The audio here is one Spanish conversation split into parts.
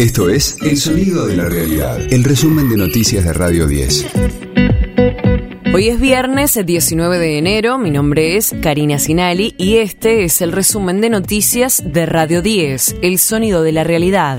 Esto es El Sonido de la Realidad, el resumen de noticias de Radio 10. Hoy es viernes 19 de enero, mi nombre es Karina Sinali y este es el resumen de noticias de Radio 10, El Sonido de la Realidad.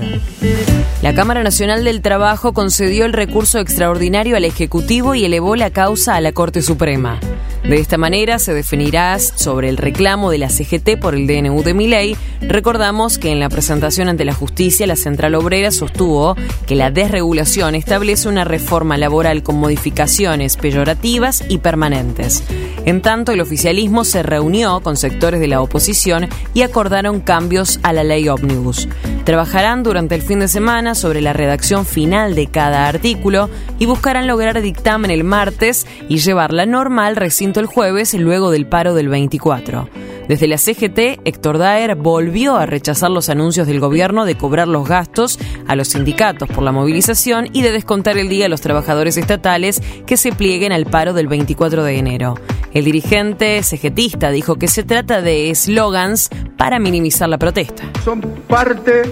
La Cámara Nacional del Trabajo concedió el recurso extraordinario al Ejecutivo y elevó la causa a la Corte Suprema. De esta manera se definirá sobre el reclamo de la CGT por el DNU de Miley. Recordamos que en la presentación ante la justicia la Central Obrera sostuvo que la desregulación establece una reforma laboral con modificaciones peyorativas y permanentes. En tanto, el oficialismo se reunió con sectores de la oposición y acordaron cambios a la ley ómnibus. Trabajarán durante el fin de semana sobre la redacción final de cada artículo y buscarán lograr dictamen el martes y llevar la norma al recinto el jueves luego del paro del 24. Desde la CGT, Héctor Daer volvió a rechazar los anuncios del gobierno de cobrar los gastos a los sindicatos por la movilización y de descontar el día a los trabajadores estatales que se plieguen al paro del 24 de enero. El dirigente CGTista dijo que se trata de eslogans para minimizar la protesta. Son parte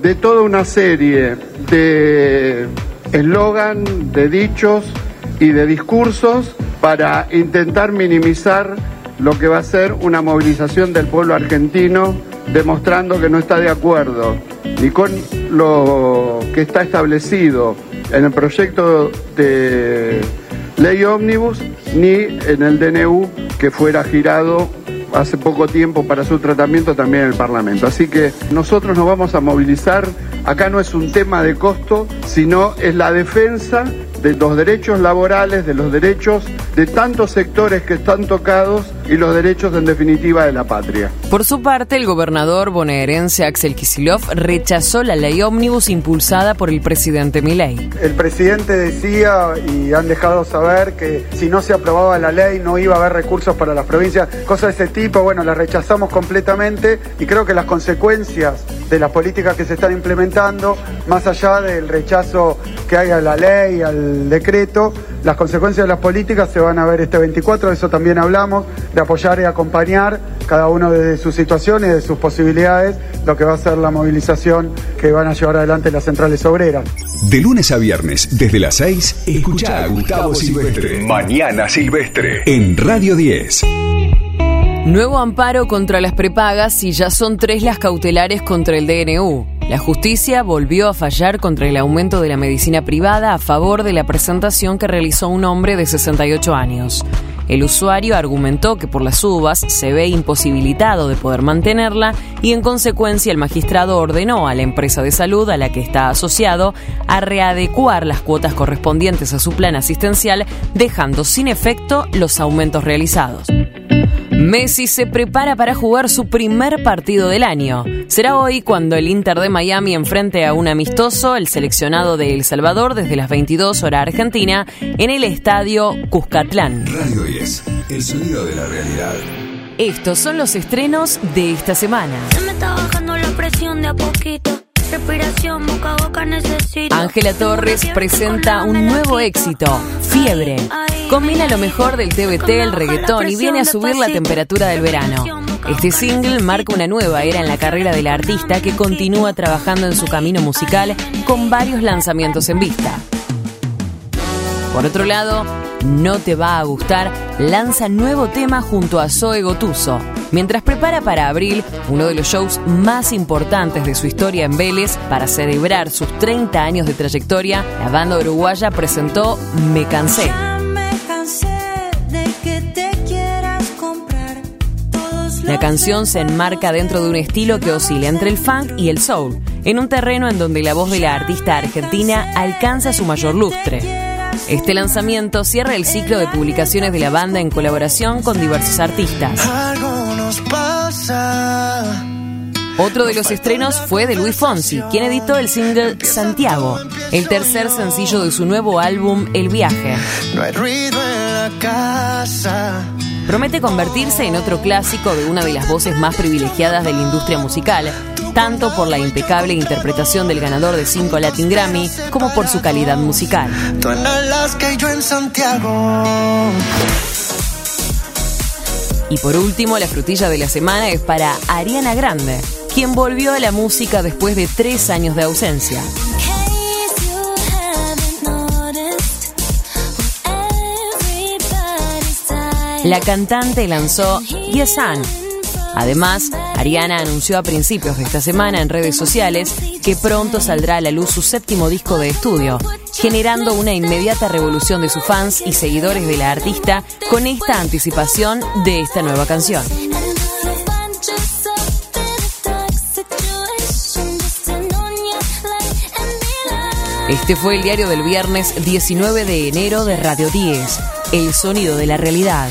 de toda una serie de eslogan, de dichos y de discursos para intentar minimizar lo que va a ser una movilización del pueblo argentino demostrando que no está de acuerdo ni con lo que está establecido en el proyecto de ley ómnibus ni en el DNU que fuera girado hace poco tiempo para su tratamiento también en el Parlamento. Así que nosotros nos vamos a movilizar. Acá no es un tema de costo, sino es la defensa de los derechos laborales, de los derechos de tantos sectores que están tocados y los derechos en definitiva de la patria. Por su parte, el gobernador bonaerense Axel Kisilov rechazó la ley ómnibus impulsada por el presidente Milei. El presidente decía y han dejado saber que si no se aprobaba la ley no iba a haber recursos para las provincias, cosas de ese tipo, bueno, las rechazamos completamente y creo que las consecuencias de las políticas que se están implementando, más allá del rechazo que hay a la ley, al decreto, las consecuencias de las políticas se van a ver este 24, de eso también hablamos, de apoyar y acompañar cada uno de sus situaciones, de sus posibilidades, lo que va a ser la movilización que van a llevar adelante las centrales obreras. De lunes a viernes, desde las 6, escucha a Gustavo Silvestre. Mañana Silvestre. En Radio 10. Nuevo amparo contra las prepagas y ya son tres las cautelares contra el DNU. La justicia volvió a fallar contra el aumento de la medicina privada a favor de la presentación que realizó un hombre de 68 años. El usuario argumentó que por las uvas se ve imposibilitado de poder mantenerla y en consecuencia el magistrado ordenó a la empresa de salud a la que está asociado a readecuar las cuotas correspondientes a su plan asistencial, dejando sin efecto los aumentos realizados. Messi se prepara para jugar su primer partido del año. Será hoy cuando el Inter de Miami enfrente a un amistoso, el seleccionado de El Salvador, desde las 22 horas Argentina, en el estadio Cuscatlán. Radio 10, el sonido de la realidad. Estos son los estrenos de esta semana. Se me está bajando la presión de a poquito. Respiración boca a boca necesito. Ángela Torres presenta un nuevo éxito, Fiebre. Combina lo mejor del TBT, el reggaetón y viene a subir la temperatura del verano. Este single marca una nueva era en la carrera de la artista que continúa trabajando en su camino musical con varios lanzamientos en vista. Por otro lado, No te va a gustar lanza nuevo tema junto a Zoe Gotuso. Mientras prepara para abril uno de los shows más importantes de su historia en Vélez para celebrar sus 30 años de trayectoria, la banda uruguaya presentó Me Cansé. La canción se enmarca dentro de un estilo que oscila entre el funk y el soul, en un terreno en donde la voz de la artista argentina alcanza su mayor lustre. Este lanzamiento cierra el ciclo de publicaciones de la banda en colaboración con diversos artistas. Algo nos pasa. Otro de los estrenos fue de Luis Fonsi, quien editó el single Santiago, el tercer sencillo de su nuevo álbum El Viaje. No hay ruido en la casa. Promete convertirse en otro clásico de una de las voces más privilegiadas de la industria musical, tanto por la impecable interpretación del ganador de 5 Latin Grammy como por su calidad musical. Y por último, la frutilla de la semana es para Ariana Grande, quien volvió a la música después de tres años de ausencia. La cantante lanzó Yesan. Además, Ariana anunció a principios de esta semana en redes sociales que pronto saldrá a la luz su séptimo disco de estudio, generando una inmediata revolución de sus fans y seguidores de la artista con esta anticipación de esta nueva canción. Este fue el diario del viernes 19 de enero de Radio 10, El sonido de la realidad.